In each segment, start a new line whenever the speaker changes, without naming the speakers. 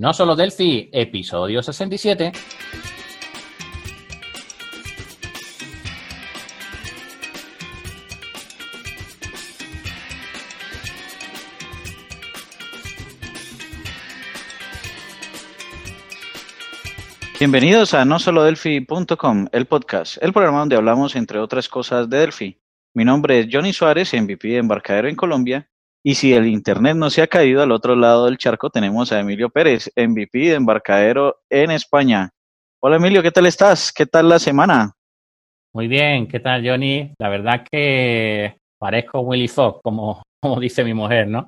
No solo Delphi, episodio 67.
Bienvenidos a nosolodelphi.com, el podcast, el programa donde hablamos entre otras cosas de Delphi. Mi nombre es Johnny Suárez, MVP de Embarcadero en Colombia, y si el internet no se ha caído al otro lado del charco, tenemos a Emilio Pérez, MVP de Embarcadero en España. Hola Emilio, ¿qué tal estás? ¿Qué tal la semana?
Muy bien, ¿qué tal Johnny? La verdad que parezco Willy Fox, como, como dice mi mujer, ¿no?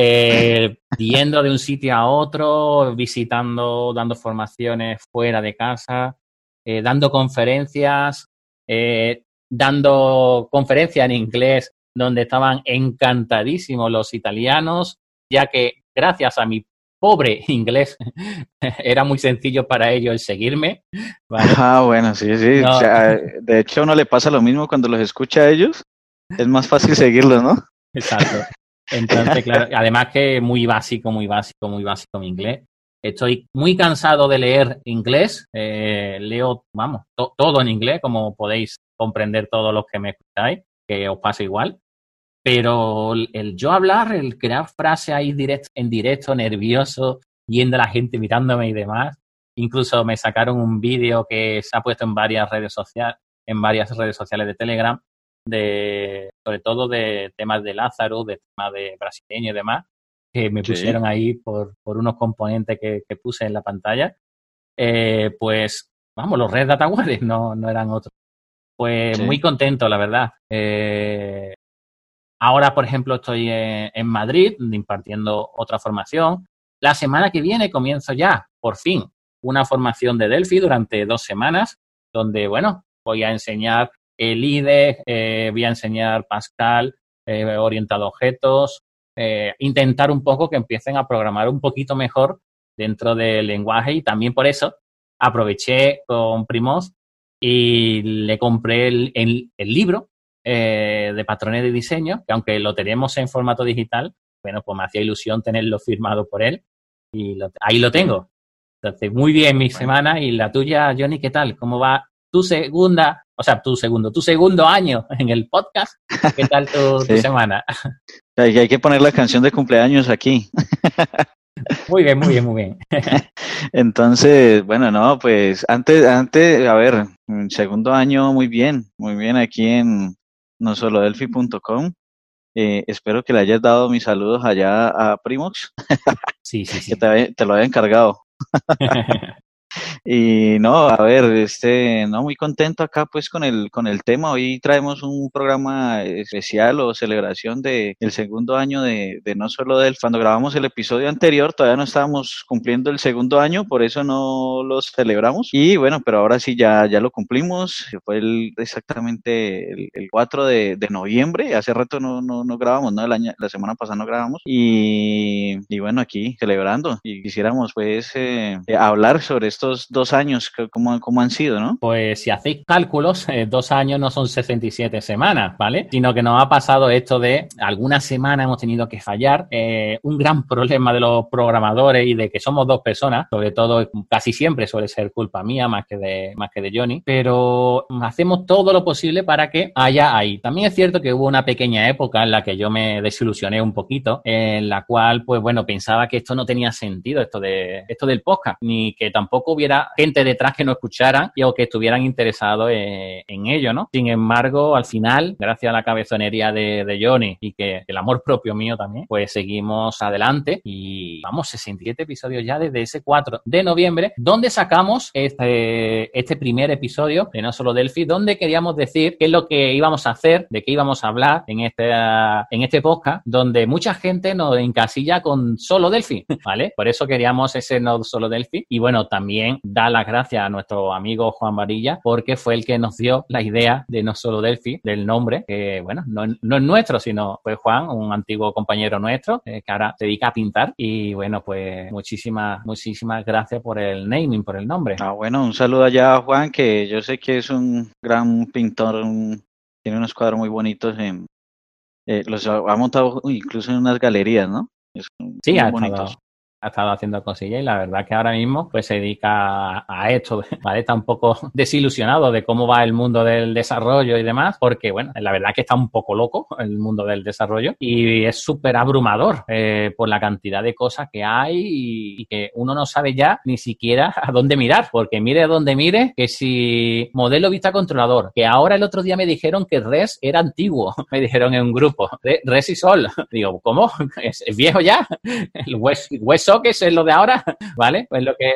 eh, yendo de un sitio a otro, visitando, dando formaciones fuera de casa, eh, dando conferencias, eh, dando conferencias en inglés donde estaban encantadísimos los italianos, ya que gracias a mi pobre inglés era muy sencillo para ellos el seguirme.
Ah, bueno, sí, sí. O sea, de hecho, a uno le pasa lo mismo cuando los escucha a ellos. Es más fácil seguirlos, ¿no?
Exacto. Entonces, claro, además que muy básico, muy básico, muy básico mi inglés. Estoy muy cansado de leer inglés. Eh, leo, vamos, todo en inglés, como podéis comprender todos los que me escucháis, que os pasa igual. Pero el, yo hablar, el crear frases ahí direct, en directo, nervioso, yendo a la gente mirándome y demás. Incluso me sacaron un vídeo que se ha puesto en varias redes sociales, en varias redes sociales de Telegram, de, sobre todo de temas de Lázaro, de temas de brasileño y demás, que me pusieron ahí por, por unos componentes que, que, puse en la pantalla. Eh, pues, vamos, los Red Data no, no eran otros. Pues muy contento, la verdad. Eh, ahora, por ejemplo, estoy en, en Madrid impartiendo otra formación. La semana que viene comienzo ya, por fin, una formación de Delphi durante dos semanas, donde, bueno, voy a enseñar el IDE, eh, voy a enseñar Pascal, eh, orientado a objetos, eh, intentar un poco que empiecen a programar un poquito mejor dentro del lenguaje y también por eso aproveché con Primos y le compré el libro eh, de patrones de diseño, que aunque lo tenemos en formato digital, bueno, pues me hacía ilusión tenerlo firmado por él y lo, ahí lo tengo. Entonces, muy bien mi semana y la tuya, Johnny, ¿qué tal? ¿Cómo va tu segunda o sea, tu segundo, tu segundo año en el podcast. ¿Qué tal tu, sí. tu semana?
Hay, hay que poner la canción de cumpleaños aquí.
Muy bien, muy bien, muy bien.
Entonces, bueno, no, pues antes, antes, a ver, segundo año muy bien, muy bien aquí en no solo delphi.com. Eh, espero que le hayas dado mis saludos allá a Primox.
Sí, sí, sí.
que te, te lo había encargado. Y no, a ver, este, no muy contento acá pues con el con el tema. Hoy traemos un programa especial o celebración de el segundo año de, no solo del cuando grabamos el episodio anterior todavía no estábamos cumpliendo el segundo año, por eso no lo celebramos. Y bueno, pero ahora sí ya ya lo cumplimos. Fue el, exactamente el, el 4 de, noviembre. Hace rato no no, no grabamos, no el año, la semana pasada no grabamos y, y bueno aquí celebrando y quisiéramos pues eh, hablar sobre estos dos años, ¿cómo, cómo han sido, no?
Pues si hacéis cálculos, eh, dos años no son 67 semanas, ¿vale? Sino que nos ha pasado esto de algunas semanas hemos tenido que fallar. Eh, un gran problema de los programadores y de que somos dos personas, sobre todo casi siempre suele ser culpa mía más que de, más que de Johnny, pero hacemos todo lo posible para que haya ahí. También es cierto que hubo una pequeña época en la que yo me desilusioné un poquito, en la cual, pues bueno, pensaba que esto no tenía sentido, esto de esto del podcast, ni que tampoco hubiera gente detrás que no escucharan y o que estuvieran interesados en, ello, ¿no? Sin embargo, al final, gracias a la cabezonería de, de Johnny y que el amor propio mío también, pues seguimos adelante y vamos, 67 episodios ya desde ese 4 de noviembre, donde sacamos este, este primer episodio de No Solo Delphi, donde queríamos decir qué es lo que íbamos a hacer, de qué íbamos a hablar en este, en este podcast, donde mucha gente nos encasilla con Solo Delphi, ¿vale? Por eso queríamos ese No Solo Delphi y bueno, también dar las gracias a nuestro amigo Juan Varilla porque fue el que nos dio la idea de no solo Delphi, del nombre, que bueno, no, no es nuestro, sino fue Juan, un antiguo compañero nuestro eh, que ahora se dedica a pintar y bueno, pues muchísimas, muchísimas gracias por el naming, por el nombre.
Ah, bueno, un saludo allá a Juan, que yo sé que es un gran pintor, un, tiene unos cuadros muy bonitos en, eh, los ha montado incluso en unas galerías, ¿no?
Es, sí, ha estado, ha estado haciendo cosillas y la verdad que ahora mismo pues se dedica a, esto, ¿vale? Está un poco desilusionado de cómo va el mundo del desarrollo y demás, porque bueno, la verdad que está un poco loco el mundo del desarrollo y es súper abrumador eh, por la cantidad de cosas que hay y, que uno no sabe ya ni siquiera a dónde mirar, porque mire a dónde mire, que si modelo vista controlador, que ahora el otro día me dijeron que RES era antiguo, me dijeron en un grupo, RES y Sol. Digo, ¿cómo? ¿Es, viejo ya? ¿El WebSocket es lo de ahora? ¿Vale? Pues lo que,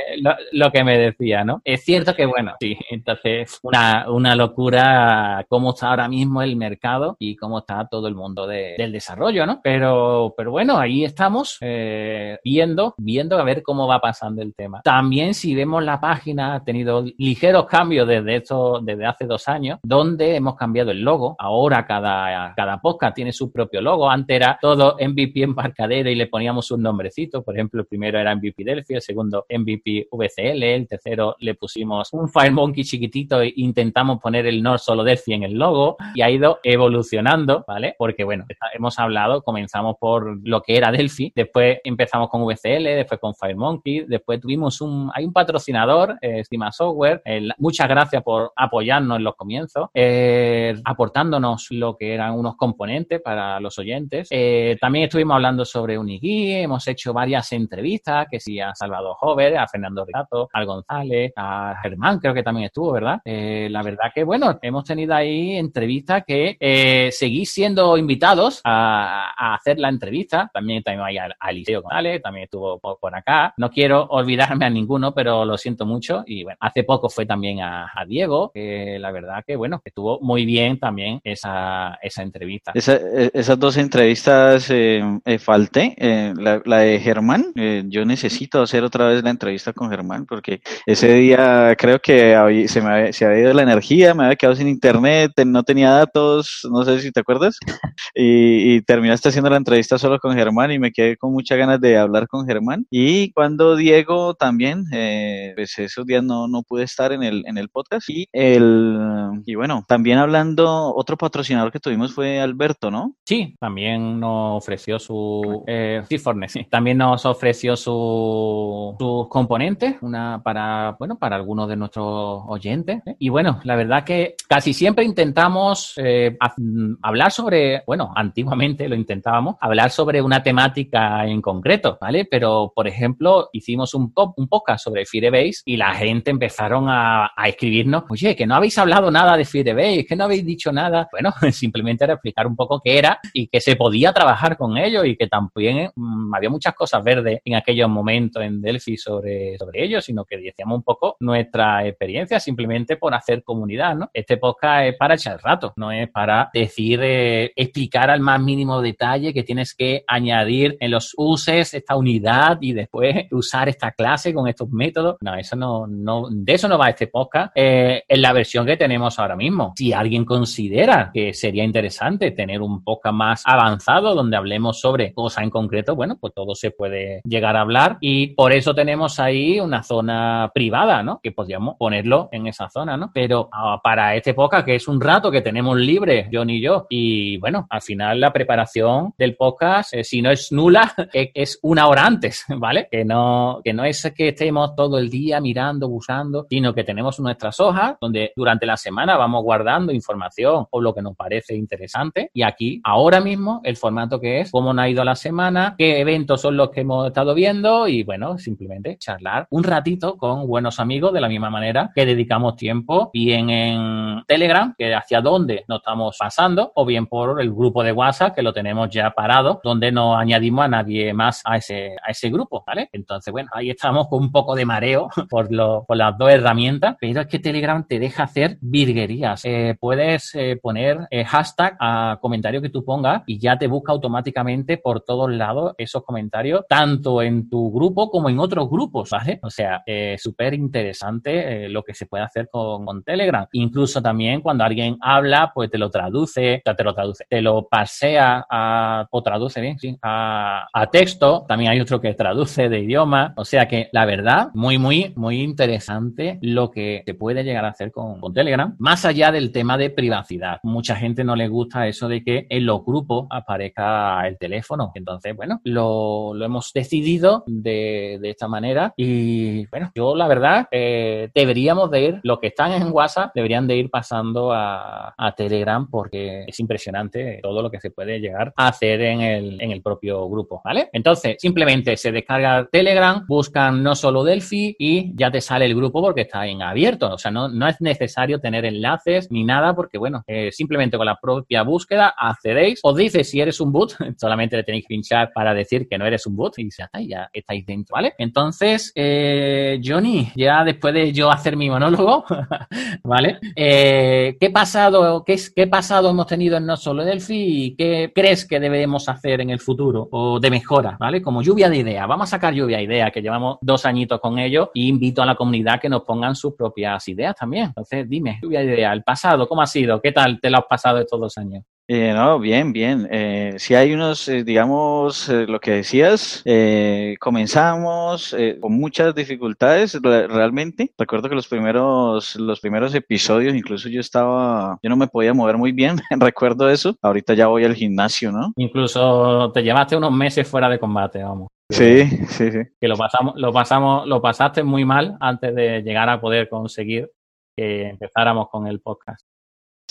lo, que me decía, ¿no? Es cierto que, bueno, sí, entonces una, una locura cómo está ahora mismo el mercado y cómo está todo el mundo del desarrollo, ¿no? Pero, pero bueno, ahí estamos eh, viendo, viendo a ver cómo va pasando el tema. También si vemos la página, ha tenido ligeros cambios desde esto, desde hace dos años, donde hemos cambiado el logo. Ahora cada, cada podcast tiene su propio logo. Antes era todo MVP embarcadero y le poníamos un nombrecito. Por ejemplo, el primero era MVP Delphi, el segundo MVP VCL, el tercero le pusimos un FireMonkey chiquitito e intentamos poner el Nord Solo Delphi en el logo y ha ido evolucionando, ¿vale? Porque bueno, hemos hablado, comenzamos por lo que era Delphi, después empezamos con VCL, después con FireMonkey, después tuvimos un, hay un patrocinador, eh, Software, muchas gracias por apoyarnos en los comienzos, eh, aportándonos lo que eran unos componentes para los oyentes. Eh, también estuvimos hablando sobre Unigui, hemos hecho varias entrevistas, que sí a Salvador Hover, a Fernando Rigato, al González, a Germán, creo que también estuvo, ¿verdad? Eh, la verdad que, bueno, hemos tenido ahí entrevistas que eh, seguís siendo invitados a, hacer la entrevista. También, también hay a, Eliseo González, también estuvo por, acá. No quiero olvidarme a ninguno, pero lo siento mucho. Y bueno, hace poco fue también a, Diego, que la verdad que, bueno, estuvo muy bien también esa, esa entrevista.
E, esas dos entrevistas eh, eh falté. Eh, la, de Germán, yo necesito hacer otra vez la entrevista con Germán, porque ese día creo que se me había, se había ido la energía, me había quedado sin internet, no tenía datos, no sé si te acuerdas, y, terminaste haciendo la entrevista solo con Germán y me quedé con muchas ganas de hablar con Germán. Y cuando Diego también, eh, pues esos días no, no pude estar en el, en el podcast. Y, el, y bueno, también hablando, otro patrocinador que tuvimos fue Alberto, ¿no?
Sí, también nos ofreció su, eh, sí, sí. también nos ofreció su, sus componentes, una para, bueno, para algunos de nuestros oyentes. ¿eh? Y bueno, la verdad que casi siempre intentamos eh, hablar sobre, bueno, antiguamente lo intentábamos, hablar sobre una temática en concreto, ¿vale? Pero, por ejemplo, hicimos un, un podcast sobre Firebase y la gente empezaron a, a, escribirnos, oye, que no habéis hablado nada de Firebase, que no habéis dicho nada. Bueno, simplemente era explicar un poco qué era y que se podía trabajar con ello y que también mm, había muchas cosas verdes en aquellos momentos en Delphi sobre, sobre ello, sino que decíamos un poco nuestra experiencia simplemente por hacer comunidad, ¿no? Este podcast es para echar rato, no es para decir, eh, explicar al más mínimo detalle que tienes que añadir en los uses esta unidad y después usar esta clase con estos métodos. No, eso no, no de eso no va este podcast eh, en la versión que tenemos ahora mismo. Si alguien considera que sería interesante tener un podcast más avanzado donde hablemos sobre cosas en concreto, bueno, pues todo se puede llegar a hablar y por eso tenemos ahí una zona privada, ¿no? Que podríamos ponerlo en esa zona, ¿no? Pero ah, para este podcast, que es un rato que tenemos libre, John y yo, y bueno, al final la preparación del podcast, eh, si no es nula, es una hora antes, ¿vale? Que no, que no es que estemos todo el día mirando, buscando, sino que tenemos nuestras hojas donde durante la semana vamos guardando información o lo que nos parece interesante. Y aquí, ahora mismo, el formato que es, cómo nos ha ido la semana, qué eventos son los que hemos estado viendo y bueno, simplemente charlar un ratito con buenos amigos de la misma manera que dedicamos tiempo bien en Telegram, que hacia dónde nos estamos pasando, o bien por el grupo de WhatsApp que lo tenemos ya parado, donde no añadimos a nadie más a ese, a ese grupo, ¿vale? Entonces, bueno, ahí estamos con un poco de mareo por, lo, por las dos herramientas, pero es que Telegram te deja hacer virguerías. Eh, puedes eh, poner eh, hashtag a comentario que tú pongas y ya te busca automáticamente por todos lados esos comentarios, tanto en tu grupo como en otros grupos, ¿vale? O sea, súper interesante lo que se puede hacer con, con, Telegram. Incluso también cuando alguien habla, pues te lo traduce, te lo traduce, te lo pasea a, o traduce bien, sí, a, a texto. También hay otro que traduce de idioma. O sea que la verdad, muy, muy, muy interesante lo que se puede llegar a hacer con, con Telegram, más allá del tema de privacidad. Mucha gente no le gusta eso de que en los grupos aparezca el teléfono. Entonces, bueno, lo, lo hemos decidido decidido de, esta manera. Y bueno, yo la verdad eh, deberíamos de ir, los que están en WhatsApp deberían de ir pasando a, Telegram porque es impresionante todo lo que se puede llegar a hacer en el, en el propio grupo, ¿vale? Entonces, simplemente se descarga Telegram, buscan no solo Delphi y ya te sale el grupo porque está en abierto, o sea, no, no es necesario tener enlaces ni nada porque bueno, eh, simplemente con la propia búsqueda accedéis, os dice si eres un boot, solamente le tenéis que pinchar para decir que no eres un boot y ya, ya estáis dentro, ¿vale? Entonces, eh, Johnny, ya después de yo hacer mi monólogo, ¿vale? Eh, ¿Qué pasado, qué, qué pasado hemos tenido en No Solo Delphi y qué crees que debemos hacer en el futuro o de mejora, ¿vale? Como lluvia de ideas. Vamos a sacar lluvia de ideas, que llevamos dos añitos con ellos y invito a la comunidad que nos pongan sus propias ideas también. Entonces, dime, lluvia de ideas, el pasado, ¿cómo ha sido? ¿Qué tal te lo has pasado estos dos años?
Eh, no, bien, bien. Eh, si hay unos, eh, digamos, eh, lo que decías, eh, comenzamos con muchas dificultades re- realmente. Recuerdo que los primeros, los primeros episodios, incluso yo estaba, yo no me podía mover muy bien, recuerdo eso. Ahorita ya voy al gimnasio, ¿no?
Incluso te llevaste unos meses fuera de combate, vamos.
Sí, sí, sí.
Que lo pasamos, lo pasamos, lo pasaste muy mal antes de llegar a poder conseguir que empezáramos con el podcast.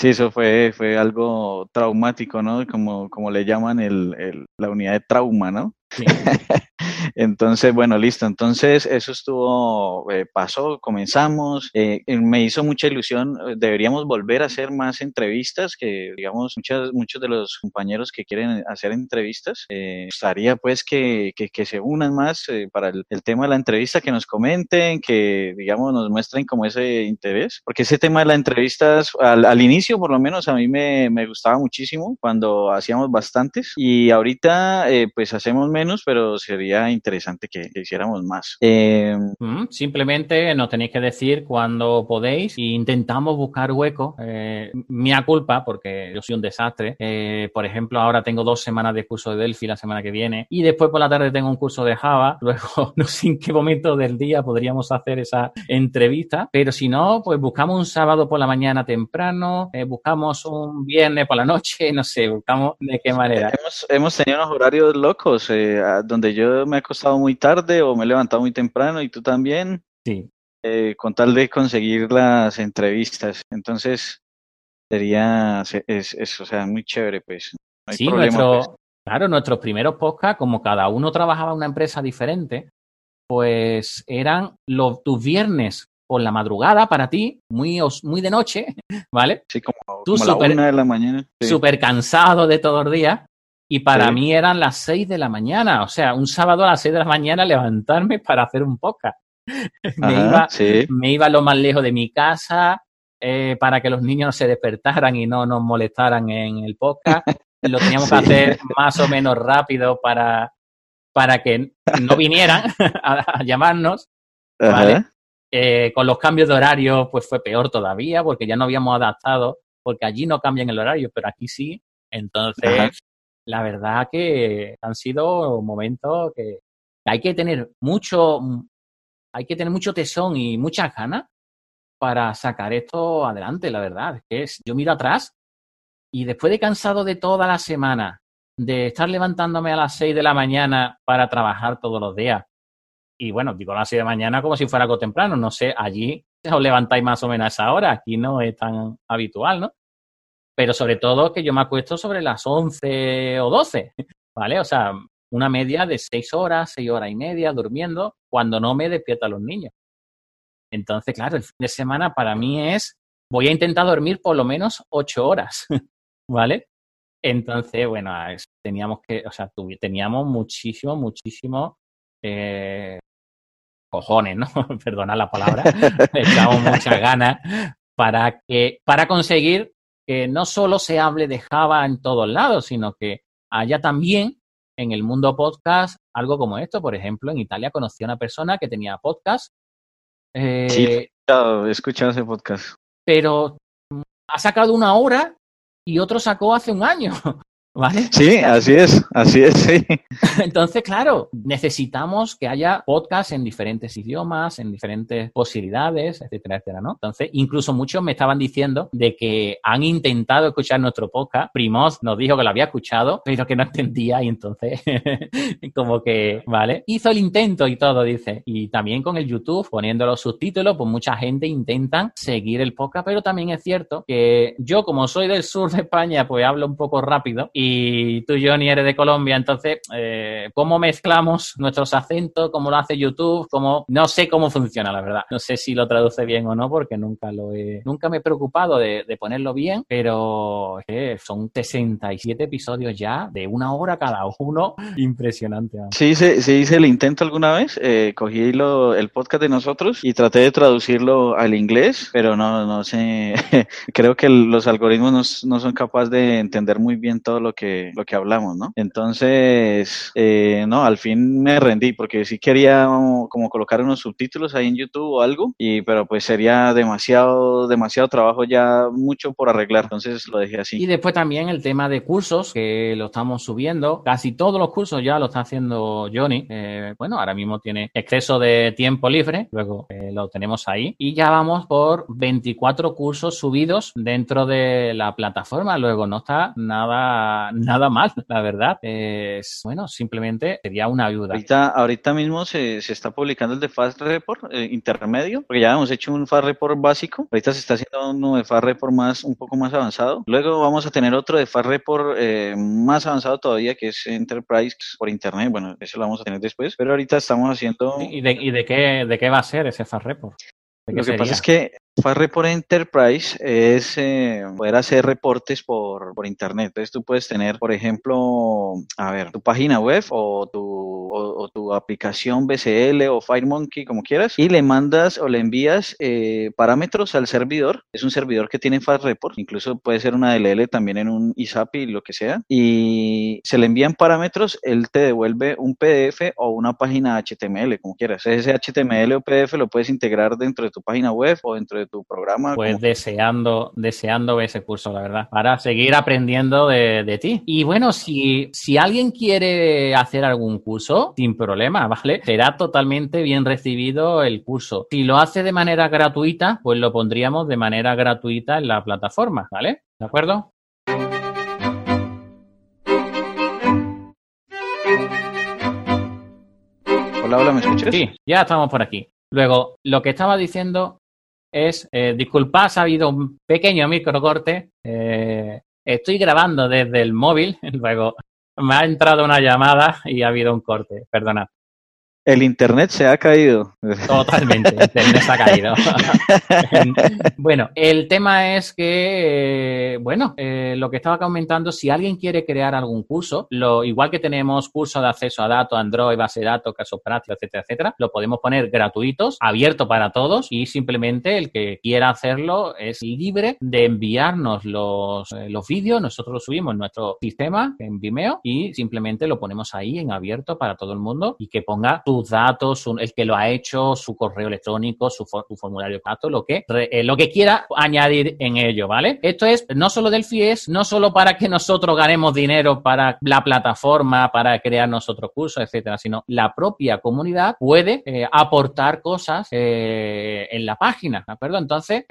Sí, eso fue, fue algo traumático, ¿no? Como, como le llaman el, el, la unidad de trauma, ¿no? Entonces, bueno, listo. Entonces, eso estuvo, eh, pasó, comenzamos. Eh, me hizo mucha ilusión. eh, Deberíamos volver a hacer más entrevistas, que digamos, muchas, muchos de los compañeros que quieren hacer entrevistas, eh, gustaría pues que, que, que se unan más eh, para el, el tema de la entrevista, que nos comenten, que digamos, nos muestren como ese interés. Porque ese tema de las entrevistas, al, al inicio por lo menos, a mí me, me gustaba muchísimo cuando hacíamos bastantes. Y ahorita, eh, pues hacemos menos, pero sería interesante que, que hiciéramos más. Eh,
Mm, Simplemente nos tenéis que decir cuando podéis e intentamos buscar hueco. Eh, mía culpa, porque yo soy un desastre. Eh, por ejemplo, ahora tengo dos semanas de curso de Delphi la semana que viene y después por la tarde tengo un curso de Java. Luego, no sé en qué momento del día podríamos hacer esa entrevista, pero si no, pues buscamos un sábado por la mañana temprano, eh, buscamos un viernes por la noche, no sé, buscamos de qué manera.
hemos, hemos tenido unos horarios locos, eh, a- donde yo me he acostado muy tarde o me he levantado muy temprano y tú también,
Sí.
eh, con tal de conseguir las entrevistas. Entonces, sería, se- es, es, o sea, muy chévere, pues. No hay
Sí,
problema,
nuestro,
pues.
claro, nuestros primeros podcasts, como cada uno trabajaba en una empresa diferente, pues eran los, tus viernes por la madrugada para ti, muy, os- muy de noche, ¿vale?
Sí, como,
Tú
como la
súper-
una de la mañana. sí.
Súper cansado de todos los días. Y para
Sí.
mí eran las seis de la mañana, o sea, un sábado a las seis de la mañana levantarme para hacer un podcast. me,
Ajá,
iba,
sí.
me iba lo más lejos de mi casa eh, para que los niños no se despertaran y no nos molestaran en el podcast. Lo teníamos que hacer más o menos rápido para, para que no vinieran a, a llamarnos. Vale. Eh, con los cambios de horario, pues fue peor todavía, porque ya no habíamos adaptado, porque allí no cambian el horario, pero aquí sí. Entonces. La verdad que han sido momentos que hay que tener mucho, hay que tener mucho tesón y muchas ganas para sacar esto adelante, la verdad. Es que yo miro atrás y después de cansado de toda la semana, de estar levantándome a las 6 de la mañana para trabajar todos los días, y bueno, digo las 6 de la mañana como si fuera algo temprano, no sé, allí os levantáis más o menos a esa hora, aquí no es tan habitual, ¿no? Pero sobre todo que yo me acuesto sobre las 11 o 12, ¿vale? O sea, una media de 6 horas, 6 horas y media durmiendo cuando no me despiertan los niños. Entonces, claro, el fin de semana para mí es, voy a intentar dormir por lo menos 8 horas, ¿vale? Entonces, bueno, teníamos que, o sea, tuvi- teníamos muchísimo, muchísimo eh, cojones, ¿no? Perdona la palabra, echamos muchas ganas para que, para conseguir que no solo se hable de Java en todos lados, sino que haya también en el mundo podcast algo como esto. Por ejemplo, en Italia conocí a una persona que tenía podcast, eh,
Sí. He escuchado ese podcast.
pero ha sacado una hora y otro sacó hace un año. ¿Vale?
Sí, así es, así es, sí.
Entonces, claro, necesitamos que haya podcasts en diferentes idiomas, en diferentes posibilidades, etcétera, etcétera, ¿no? Entonces, incluso muchos me estaban diciendo de que han intentado escuchar nuestro podcast. Primoz nos dijo que lo había escuchado, pero que no entendía y entonces, como que, ¿vale? Hizo el intento y todo, dice. Y también con el YouTube, poniendo los subtítulos, pues mucha gente intenta seguir el podcast, pero también es cierto que yo, como soy del sur de España, pues hablo un poco rápido y tú, Johnny, eres de Colombia, entonces, eh, ¿cómo mezclamos nuestros acentos? ¿Cómo lo hace YouTube? ¿Cómo? No sé cómo funciona, la verdad. No sé si lo traduce bien o no, porque nunca lo he, nunca me he preocupado de, ponerlo bien, pero son 67 episodios ya, de una hora cada uno. Impresionante.
Sí, se, se hice el intento alguna vez, eh, cogí lo, el podcast de nosotros y traté de traducirlo al inglés, pero no, no sé, creo que los algoritmos no, no son capaces de entender muy bien todo lo que, lo que hablamos, ¿no? Entonces, eh, no, al fin me rendí porque sí quería como colocar unos subtítulos ahí en YouTube o algo, y, pero pues sería demasiado, demasiado trabajo ya, mucho por arreglar, entonces lo dejé así.
Y después también el tema de cursos, que lo estamos subiendo, casi todos los cursos ya lo está haciendo Johnny, eh, bueno, ahora mismo tiene exceso de tiempo libre, luego eh, lo tenemos ahí, y ya vamos por 24 cursos subidos dentro de la plataforma, luego no está nada, nada mal, la verdad. Es, bueno, simplemente sería una ayuda.
Ahorita, ahorita mismo se, se está publicando el de Fast Report eh, intermedio, porque ya hemos hecho un Fast Report básico. Ahorita se está haciendo uno de Fast Report más, un poco más avanzado. Luego vamos a tener otro de Fast Report eh, más avanzado todavía, que es Enterprise por Internet. Bueno, eso lo vamos a tener después. Pero ahorita estamos haciendo.
¿Y de, y de qué, de qué va a ser ese Fast Report?
Lo que pasa es que Fast Report Enterprise es eh, poder hacer reportes por, por internet. Entonces tú puedes tener, por ejemplo, a ver, tu página web o tu, o, tu aplicación BCL o FireMonkey, como quieras, y le mandas o le envías eh, parámetros al servidor. Es un servidor que tiene Fast Report, incluso puede ser una DLL también en un ISAPI, lo que sea, y se le envían parámetros, él te devuelve un PDF o una página HTML, como quieras. Ese HTML o PDF lo puedes integrar dentro de tu página web o dentro de tu programa.
Pues deseando, deseando ese curso, la verdad, para seguir aprendiendo de, de, ti. Y bueno, si, si alguien quiere hacer algún curso, sin problema, ¿vale? Será totalmente bien recibido el curso. Si lo hace de manera gratuita, pues lo pondríamos de manera gratuita en la plataforma, ¿vale? ¿De acuerdo?
Hola, hola, ¿me escuchas?
Sí, ya estamos por aquí. Luego, lo que estaba diciendo es, eh, disculpad, ha habido un pequeño microcorte. Eh, estoy grabando desde el móvil, luego me ha entrado una llamada y ha habido un corte, perdonad.
El internet se ha caído.
Totalmente, el internet se ha caído. bueno, el tema es que, bueno, eh, lo que estaba comentando, si alguien quiere crear algún curso, lo, igual que tenemos cursos de acceso a datos, Android, base de datos, casos prácticos, etcétera, etcétera, lo podemos poner gratuitos, abierto para todos y simplemente el que quiera hacerlo es libre de enviarnos los, eh, los vídeos, nosotros los subimos en nuestro sistema, en Vimeo, y simplemente lo ponemos ahí en abierto para todo el mundo y que ponga sus datos, el que lo ha hecho, su correo electrónico, su, formulario de datos, lo que, eh, lo que quiera añadir en ello, ¿vale? Esto es no solo del FIES, no solo para que nosotros ganemos dinero para la plataforma, para crear nosotros cursos, etcétera, sino la propia comunidad puede eh, aportar cosas eh, en la página, ¿de acuerdo? Entonces,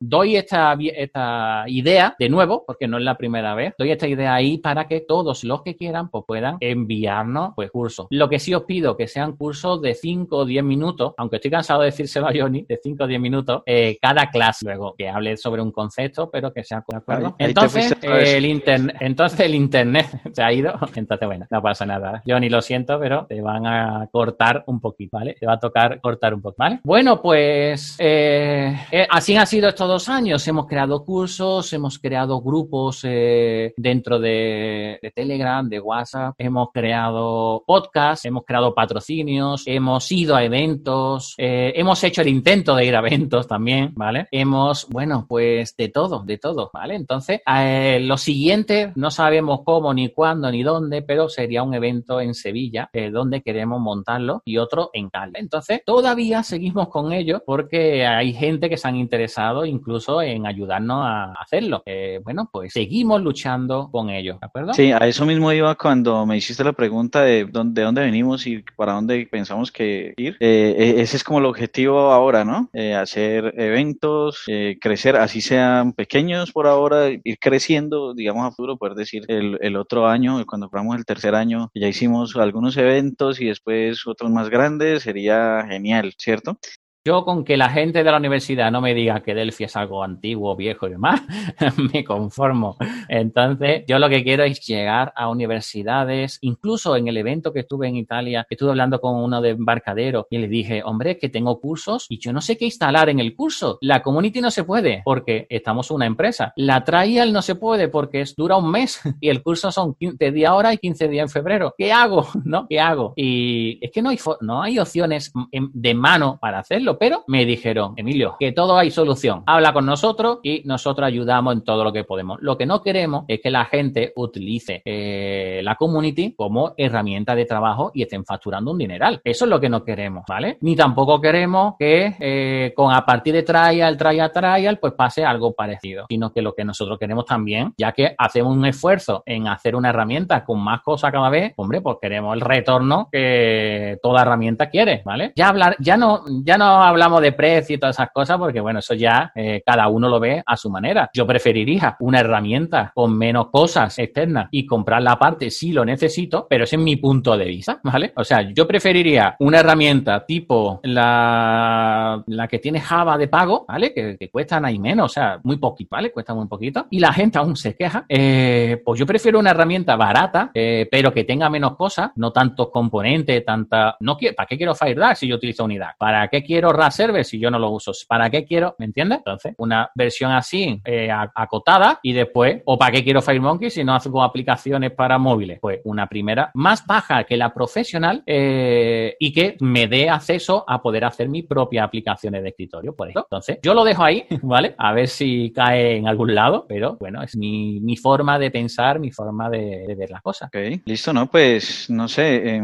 doy esta, esta idea de nuevo, porque no es la primera vez, doy esta idea ahí para que todos los que quieran pues, puedan enviarnos pues, cursos. Lo que sí os pido que sean curso de 5 o 10 minutos, aunque estoy cansado de decírselo a Johnny, de 5 o 10 minutos, eh, cada clase, luego que hable sobre un concepto, pero que sea de acuerdo. entonces, el internet, entonces el internet se ha ido, entonces bueno, no pasa nada. Johnny, lo siento, pero te van a cortar un poquito, ¿vale? Te va a tocar cortar un poco, ¿vale? Bueno, pues eh, eh, así han sido estos dos años. Hemos creado cursos, hemos creado grupos dentro de, de Telegram, de WhatsApp, hemos creado podcasts, hemos creado patrocinios hemos ido a eventos, eh, hemos hecho el intento de ir a eventos también, ¿vale? Hemos, bueno, pues de todo, de todo, ¿vale? Entonces, eh, lo siguiente, no sabemos cómo, ni cuándo, ni dónde, pero sería un evento en Sevilla, eh, donde queremos montarlo, y otro en Cali. Entonces, todavía seguimos con ello porque hay gente que se han interesado incluso en ayudarnos a hacerlo. Eh, bueno, pues seguimos luchando con ello, ¿de acuerdo?
Sí, a eso mismo iba cuando me hiciste la pregunta de dónde venimos y para dónde pensamos que ir. Eh, e, ese es como el objetivo ahora, ¿no? Eh, hacer eventos, crecer, así sean pequeños por ahora, ir creciendo, digamos a futuro, poder decir el, el otro año, cuando fuéramos el tercer año, ya hicimos algunos eventos y después otros más grandes, sería genial, ¿cierto?
Yo con que la gente de la universidad no me diga que Delphi es algo antiguo, viejo y demás, me conformo. Entonces, yo lo que quiero es llegar a universidades, incluso en el evento que estuve en Italia, estuve hablando con uno de embarcadero y le dije, hombre, que tengo cursos y yo no sé qué instalar en el curso. La community no se puede porque estamos una empresa. La trial no se puede porque es, dura un mes y el curso son 15 días ahora y 15 días en febrero. ¿Qué hago? ¿No? ¿Qué hago? Y es que no hay, no hay opciones de mano para hacerlo pero me dijeron, Emilio, que todo hay solución. Habla con nosotros y nosotros ayudamos en todo lo que podemos. Lo que no queremos es que la gente utilice eh, la community como herramienta de trabajo y estén facturando un dineral. Eso es lo que no queremos, ¿vale? Ni tampoco queremos que eh, con a partir de trial, trial, trial, pues pase algo parecido, sino que lo que nosotros queremos también, ya que hacemos un esfuerzo en hacer una herramienta con más cosas cada vez, hombre, pues queremos el retorno que toda herramienta quiere, ¿vale? Ya hablar, ya no, ya no hablamos de precio y todas esas cosas porque, bueno, eso ya eh, cada uno lo ve a su manera. Yo preferiría una herramienta con menos cosas externas y comprarla aparte si lo necesito, pero ese es mi punto de vista, ¿vale? O sea, yo preferiría una herramienta tipo la, la que tiene Java de pago, ¿vale? Que, que cuestan ahí menos, o sea, muy poquito, ¿vale? Cuesta muy poquito. Y la gente aún se queja. Eh, pues yo prefiero una herramienta barata, eh, pero que tenga menos cosas, no tantos componentes, tanta... No ¿Para qué quiero FireDAC si yo utilizo unidad? ¿Para qué quiero server si yo no lo uso? ¿Para qué quiero? ¿Me entiendes? Entonces, una versión así, eh, acotada, y después, ¿o para qué quiero FireMonkey si no hago aplicaciones para móviles? Pues una primera más baja que la profesional eh, y que me dé acceso a poder hacer mis propias aplicaciones de escritorio, por eso. Entonces, yo lo dejo ahí, ¿vale? A ver si cae en algún lado, pero bueno, es mi, mi forma de pensar, mi forma de, ver las cosas.
Ok, listo, ¿no? Pues, no sé,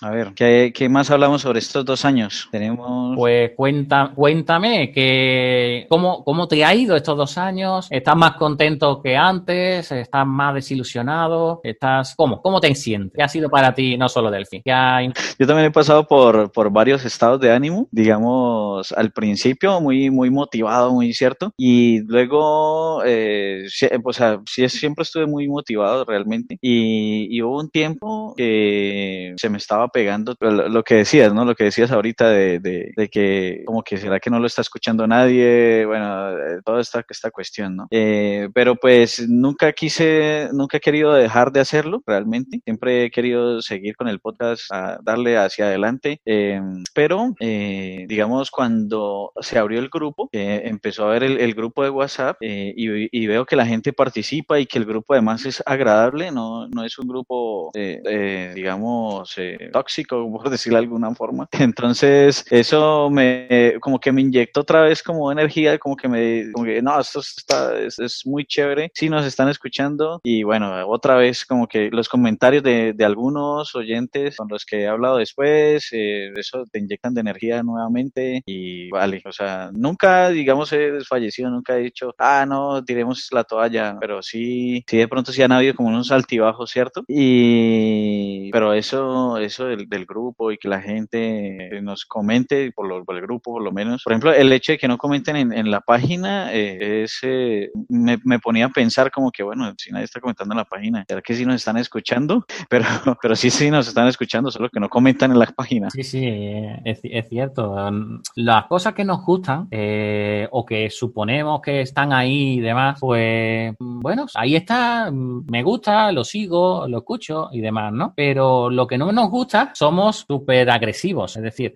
a ver, ¿qué, ¿qué más hablamos sobre estos dos años? Tenemos...
Pues cuenta, cuéntame que, ¿cómo, ¿cómo te ha ido estos dos años? ¿Estás más contento que antes? ¿Estás más desilusionado? ¿Estás, cómo? ¿Cómo te sientes? ¿Qué ha sido para ti no solo Delphi?
Yo también he pasado por, por varios estados de ánimo, digamos, al principio muy, muy motivado, muy cierto, y luego, eh, o sea, siempre estuve muy motivado realmente, y, y, hubo un tiempo que se me estaba pegando lo, lo que decías, ¿no? Lo que decías ahorita de, de, de que como que será que no lo está escuchando nadie, bueno, eh, toda esta, esta cuestión, ¿no? Eh, pero pues nunca quise, nunca he querido dejar de hacerlo realmente, siempre he querido seguir con el podcast, a darle hacia adelante, eh, pero digamos cuando se abrió el grupo, empezó a ver el, grupo de WhatsApp y, veo que la gente participa y que el grupo además es agradable, no, no es un grupo, digamos, tóxico, por decirlo de alguna forma. Entonces, eso me, como que me inyectó otra vez como energía, como que me, como que no, esto está, es, muy chévere, si nos están escuchando y bueno, otra vez como que los comentarios de, de algunos oyentes con los que he hablado después, eh, eso te inyectan de energía nuevamente y vale, o sea, nunca, digamos, he desfallecido, nunca he dicho, ah, no, tiremos la toalla, pero sí, sí de pronto sí han habido como unos altibajos, ¿cierto? Y, pero eso, eso del, del grupo y que la gente nos comente por, lo, el grupo, por lo menos. Por ejemplo, el hecho de que no comenten en, la página eh, es, eh, me, ponía a pensar como que, bueno, si nadie está comentando en la página, ¿será que sí nos están escuchando? Pero, pero sí, sí nos están escuchando, solo que no comentan en la página.
Sí, sí, es, cierto. Las cosas que nos gustan eh, o que suponemos que están ahí y demás, pues, bueno, ahí está, me gusta, lo sigo, lo escucho y demás, ¿no? Pero lo que no nos gusta somos súper agresivos, es decir,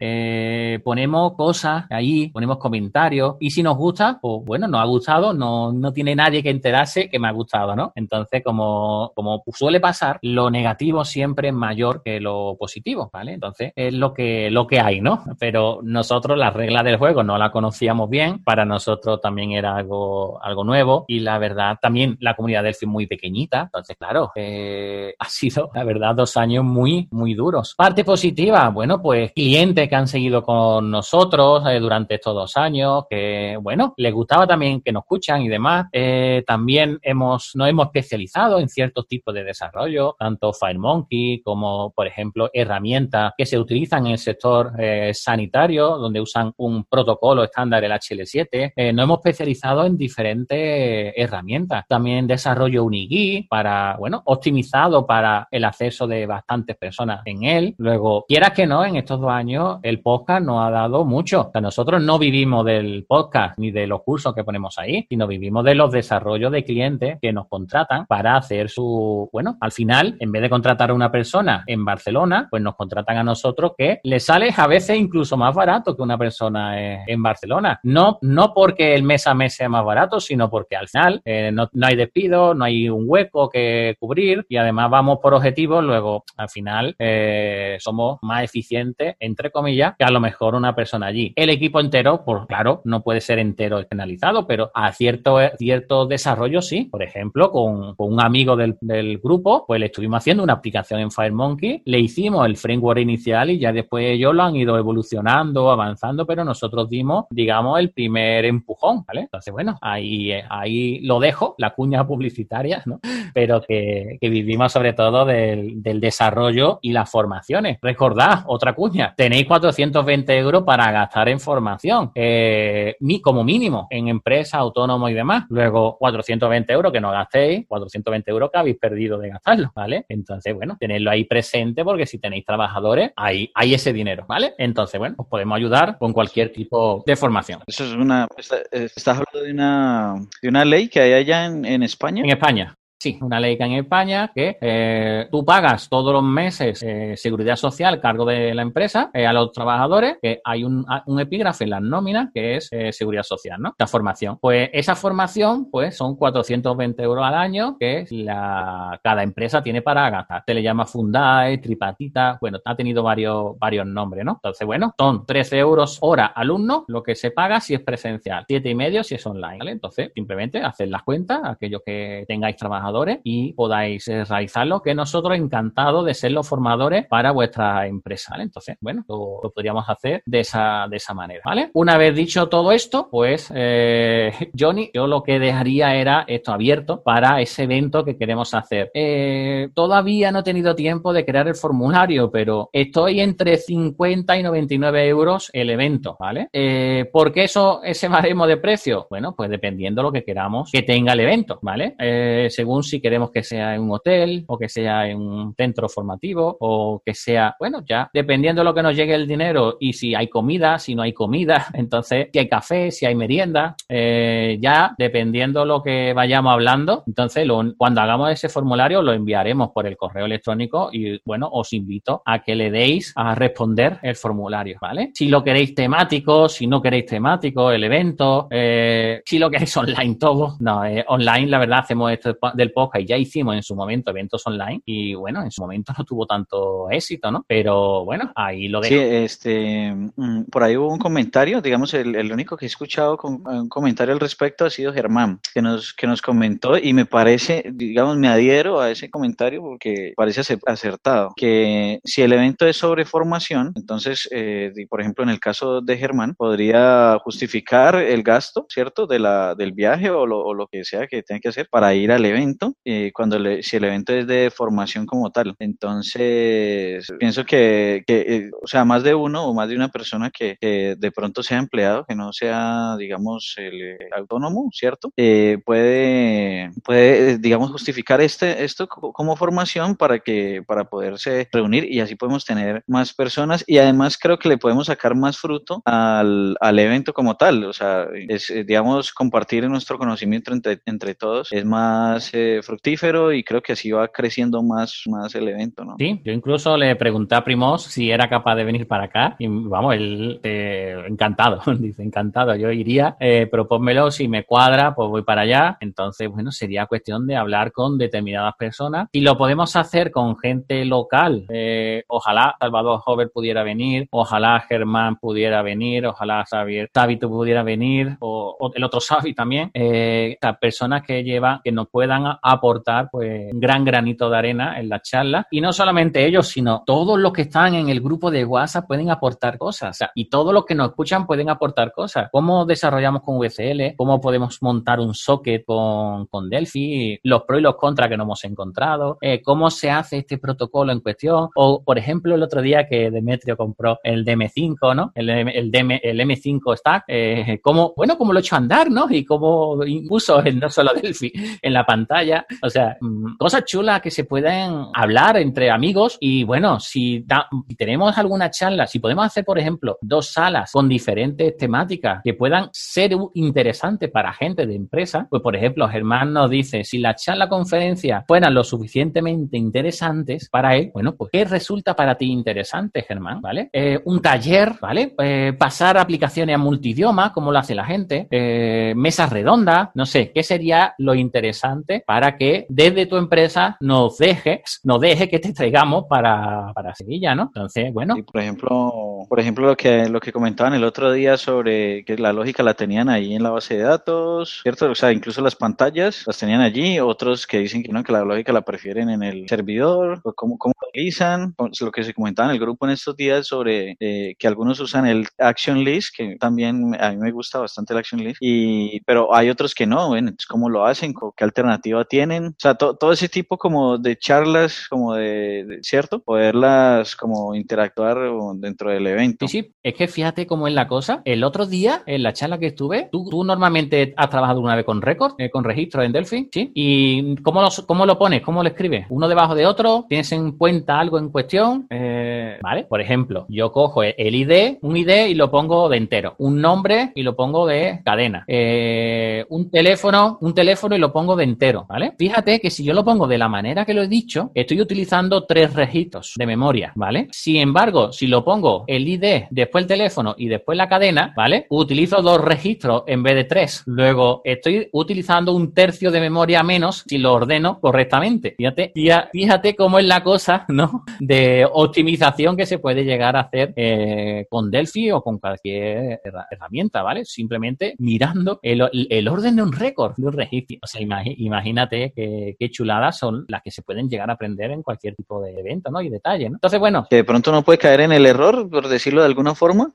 ponemos cosas ahí, ponemos comentarios y si nos gusta, pues bueno, nos ha gustado, no, no tiene nadie que enterarse que me ha gustado, ¿no? Entonces, como, como suele pasar, lo negativo siempre es mayor que lo positivo, ¿vale? Entonces, es lo que, lo que hay, ¿no? Pero nosotros la regla del juego no la conocíamos bien, para nosotros también era algo, algo nuevo y la verdad también la comunidad Delphi es muy pequeñita, entonces claro, eh, ha sido la verdad dos años muy, muy duros. Parte positiva, bueno, pues clientes que han seguido con nosotros eh, durante estos dos años, que bueno, les gustaba también que nos escuchan y demás. Eh, también hemos, nos hemos especializado en ciertos tipos de desarrollo, tanto FireMonkey como, por ejemplo, herramientas que se utilizan en el sector eh, sanitario, donde usan un protocolo estándar, el HL7. Eh, nos hemos especializado en diferentes herramientas. También desarrollo Unigui para, bueno, optimizado para el acceso de bastantes personas en él. Luego, quieras que no, en estos dos años el podcast nos ha dado mucho. O sea, nosotros no vivimos del podcast ni de los cursos que ponemos ahí, sino vivimos de los desarrollos de clientes que nos contratan para hacer su, bueno, al final, en vez de contratar a una persona en Barcelona, pues nos contratan a nosotros que le sale a veces incluso más barato que una persona en Barcelona. No, no porque el mes a mes sea más barato, sino porque al final eh, no, no hay despido, no hay un hueco que cubrir y además vamos por objetivos, luego al final eh, somos más eficientes, entre comillas, que a lo mejor una persona allí. El equipo entero, pues claro, no puede ser entero externalizado, pero a cierto, cierto desarrollo sí. Por ejemplo, con, un amigo del, grupo, pues le estuvimos haciendo una aplicación en FireMonkey, le hicimos el framework inicial y ya después ellos lo han ido evolucionando, avanzando, pero nosotros dimos, digamos, el primer empujón. Entonces, bueno, ahí, ahí lo dejo, la cuña publicitaria, ¿no? Pero que, que vivimos sobre todo del, del, desarrollo y las formaciones. Recordad, otra cuña, tenéis 420 euros para gastar en formación, eh, como mínimo, en empresa, autónomo y demás. Luego, 420 euros que no gastéis, 420 euros que habéis perdido de gastarlo, ¿vale? Entonces, bueno, tenerlo ahí presente porque si tenéis trabajadores, hay, hay ese dinero, ¿vale? Entonces, bueno, os podemos ayudar con cualquier tipo de formación.
Eso es una, estás hablando de una, de una ley que hay allá en, en España.
En España. Sí, una ley que en España que eh, tú pagas todos los meses eh, seguridad social cargo de la empresa eh, a los trabajadores, que hay un, un, epígrafe en las nóminas que es seguridad social, ¿no? La formación. Pues esa formación, pues son 420 euros al año que la, cada empresa tiene para gastar. Se le llama Fundae, Tripatita, bueno, ha tenido varios, varios nombres, ¿no? Entonces, bueno, son 13 euros hora alumno, lo que se paga si es presencial, siete y medio si es online, ¿vale? Entonces, simplemente haced las cuentas, aquellos que tengáis trabajadores y podáis eh, realizarlo, que nosotros encantados de ser los formadores para vuestra empresa. Entonces, bueno, lo, podríamos hacer de esa, de esa manera, ¿vale? Una vez dicho todo esto, pues, eh, Johnny, yo lo que dejaría era esto abierto para ese evento que queremos hacer. Eh, todavía no he tenido tiempo de crear el formulario, pero estoy entre 50 y 99 euros el evento, ¿vale? Eh, ¿Por qué eso, ese baremo de precio? Bueno, pues dependiendo lo que queramos que tenga el evento, ¿vale? Eh, si queremos que sea en un hotel o que sea en un centro formativo o que sea, bueno, ya dependiendo de lo que nos llegue el dinero y si hay comida, si no hay comida, entonces si hay café, si hay merienda, eh, ya dependiendo lo que vayamos hablando, entonces lo, cuando hagamos ese formulario lo enviaremos por el correo electrónico y bueno, os invito a que le deis a responder el formulario, ¿vale? Si lo queréis temático, si no queréis temático, el evento, eh, si lo queréis online todo, no, eh, online la verdad hacemos esto del podcast y ya hicimos en su momento eventos online y bueno, en su momento no tuvo tanto éxito, ¿no? Pero bueno, ahí lo dejo.
Sí, este, por ahí hubo un comentario, digamos, el, el único que he escuchado con un comentario al respecto ha sido Germán, que nos, que nos comentó y me parece, digamos, me adhiero a ese comentario porque parece acertado, que si el evento es sobre formación, entonces, eh, por ejemplo, en el caso de Germán, podría justificar el gasto, ¿cierto?, de la, del viaje o lo, o lo que sea que tenga que hacer para ir al evento eh, cuando le, si el evento es de formación como tal. Entonces, pienso que, eh, o sea, más de uno o más de una persona que, de pronto sea empleado, que no sea, digamos, el autónomo, ¿cierto? Eh, puede, puede, digamos, justificar este, esto como formación para que, para poderse reunir y así podemos tener más personas y además creo que le podemos sacar más fruto al, al evento como tal. O sea, digamos, compartir nuestro conocimiento entre, todos es más, eh, fructífero y creo que así va creciendo más, más el evento, ¿no?
Sí, yo incluso le pregunté a Primos si era capaz de venir para acá y vamos, él eh, encantado, dice encantado, yo iría, eh, propónmelo, si me cuadra, pues voy para allá. Entonces, bueno, sería cuestión de hablar con determinadas personas y lo podemos hacer con gente local. Eh, ojalá Salvador Hover pudiera venir, ojalá Germán pudiera venir, ojalá Xavier Tabito pudiera venir o, el otro Xavi también. Eh, personas que llevan, que nos puedan aportar pues un gran granito de arena en la charla y no solamente ellos, sino todos los que están en el grupo de WhatsApp pueden aportar cosas y todos los que nos escuchan pueden aportar cosas. ¿Cómo desarrollamos con VCL? ¿Cómo podemos montar un socket con, con Delphi? Los pros y los contras que nos hemos encontrado. Eh, ¿Cómo se hace este protocolo en cuestión? O, por ejemplo, el otro día que Demetrio compró el DM5, ¿no? El, el, DM, el M5 Stack. Eh, ¿cómo, bueno, cómo lo he hecho andar, ¿no? Y cómo puso el, no solo Delphi en la pantalla. O sea, cosas chulas que se pueden hablar entre amigos y bueno, si, si tenemos alguna charla, si podemos hacer, por ejemplo, dos salas con diferentes temáticas que puedan ser interesantes para gente de empresa, pues por ejemplo, Germán nos dice, si la charla conferencia fueran lo suficientemente interesantes para él, bueno, pues ¿qué resulta para ti interesante, Germán? ¿Vale? Eh, un taller, ¿vale? Eh, pasar aplicaciones a multidioma, como lo hace la gente, eh, mesas redondas, no sé, ¿qué sería lo interesante para que desde tu empresa nos dejes, nos deje que te traigamos para, para Sevilla, ¿no? Entonces, bueno.
por ejemplo, por ejemplo, lo que, lo que comentaban el otro día sobre que la lógica la tenían ahí en la base de datos, ¿cierto? O sea, incluso las pantallas las tenían allí, otros que dicen que no, que la lógica la prefieren en el servidor, cómo, cómo lo utilizan, lo que se comentaba en el grupo en estos días sobre eh, que algunos usan el Action List, que también a mí me gusta bastante el Action List, y, pero hay otros que no. Entonces, ¿cómo lo hacen? ¿Qué alternativa tienen? O sea, todo ese tipo como de charlas, como de, ¿cierto? Poderlas como interactuar dentro del evento.
Sí, sí, es que fíjate cómo es la cosa. El otro día, en la charla que estuve, tú, normalmente has trabajado una vez con récord, eh, con registro en Delphi, ¿sí? ¿Y cómo cómo lo pones? ¿Cómo lo escribes? ¿Uno debajo de otro? ¿Tienes en cuenta algo en cuestión? Eh, ¿Vale? Por ejemplo, yo cojo el ID, un ID y lo pongo de entero. Un nombre y lo pongo de cadena. Eh, un teléfono, un teléfono y lo pongo de entero, ¿vale? Fíjate que si yo lo pongo de la manera que lo he dicho, estoy utilizando tres registros de memoria, ¿vale? Sin embargo, si lo pongo el ID, después el teléfono y después la cadena, ¿vale? Utilizo dos registros en vez de tres. Luego, estoy utilizando un tercio de memoria menos si lo ordeno correctamente. Fíjate, fíjate cómo es la cosa, ¿no? De optimización que se puede llegar a hacer eh, con Delphi o con cualquier herramienta, ¿vale? Simplemente mirando el, orden de un récord, de un registro. O sea, imagínate qué, chuladas son las que se pueden llegar a aprender en cualquier tipo de evento, ¿no? Y detalle, ¿no? Entonces, bueno.
Que de pronto no puede caer en el error, por decirlo de alguna forma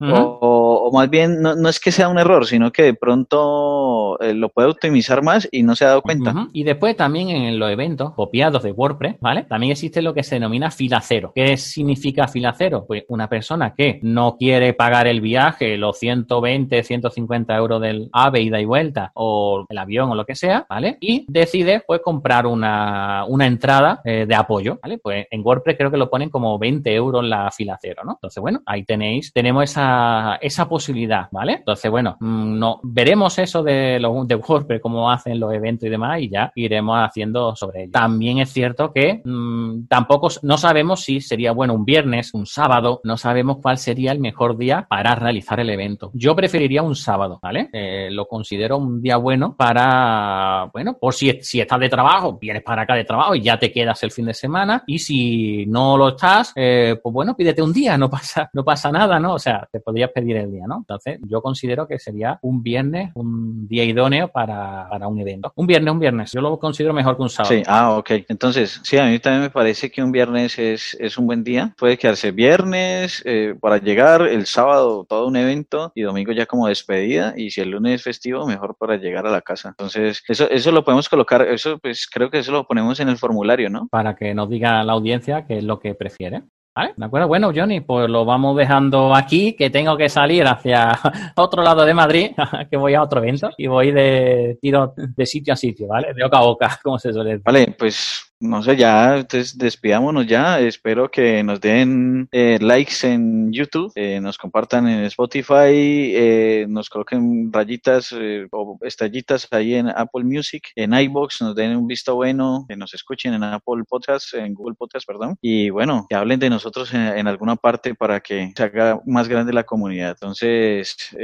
o, más bien, no, no, es que sea un error, sino que de pronto eh, lo puede optimizar más y no se ha dado cuenta.
Y después también en los eventos copiados de WordPress, ¿vale? También existe lo que se denomina fila cero. ¿Qué significa fila cero? Pues una persona que no quiere pagar el viaje, los 120, 150 euros del AVE ida y vuelta, o el avión o lo que sea, ¿vale? Y decide, pues, comprar una, una entrada eh, de apoyo, ¿vale? Pues en WordPress creo que lo ponen como 20 euros la fila cero, ¿no? Entonces, bueno, ahí tenéis, tenemos esa esa, posibilidad, ¿vale? Entonces, bueno, mm, no, veremos eso de, lo, de WordPress, cómo hacen los eventos y demás, y ya iremos haciendo sobre ello. También es cierto que mm, tampoco, no sabemos si sería bueno un viernes, un sábado, no sabemos cuál sería el mejor día para realizar el evento. Yo preferiría un sábado, ¿vale? Eh, lo considero un día bueno para, bueno, por si, si estás de trabajo, vienes para acá de trabajo y ya te quedas el fin de semana, y si no lo estás, eh, pues bueno, pídete un día, no pasa, no pasa nada, ¿no? O sea, te podrías pedir el día, ¿no? Entonces, yo considero que sería un viernes, un día idóneo para, para un evento. Un viernes, un viernes. Yo lo considero mejor que un sábado.
Sí, ah, ok. Entonces, sí, a mí también me parece que un viernes es, es un buen día. Puede quedarse viernes eh, para llegar, el sábado todo un evento y domingo ya como despedida. Y si el lunes es festivo, mejor para llegar a la casa. Entonces, eso, eso lo podemos colocar, eso pues creo que eso lo ponemos en el formulario, ¿no?
Para que nos diga la audiencia qué es lo que prefiere. ¿Vale? ¿De acuerdo? Bueno, Johnny, pues lo vamos dejando aquí, que tengo que salir hacia otro lado de Madrid, que voy a otro evento y voy de tiro de sitio a sitio, ¿vale? De boca a boca, como se suele decir.
Vale, pues no sé, ya, entonces despidámonos ya. Espero que nos den eh, likes en YouTube, eh, nos compartan en Spotify, eh, nos coloquen rayitas o estallitas ahí en Apple Music, en iBox, nos den un visto bueno, que nos escuchen en Apple Podcast, en Google Podcast, perdón. Y bueno, que hablen de nosotros en, alguna parte para que se haga más grande la comunidad. Entonces,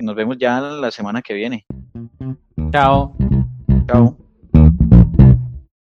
nos vemos ya la semana que viene.
Chao.
Chao.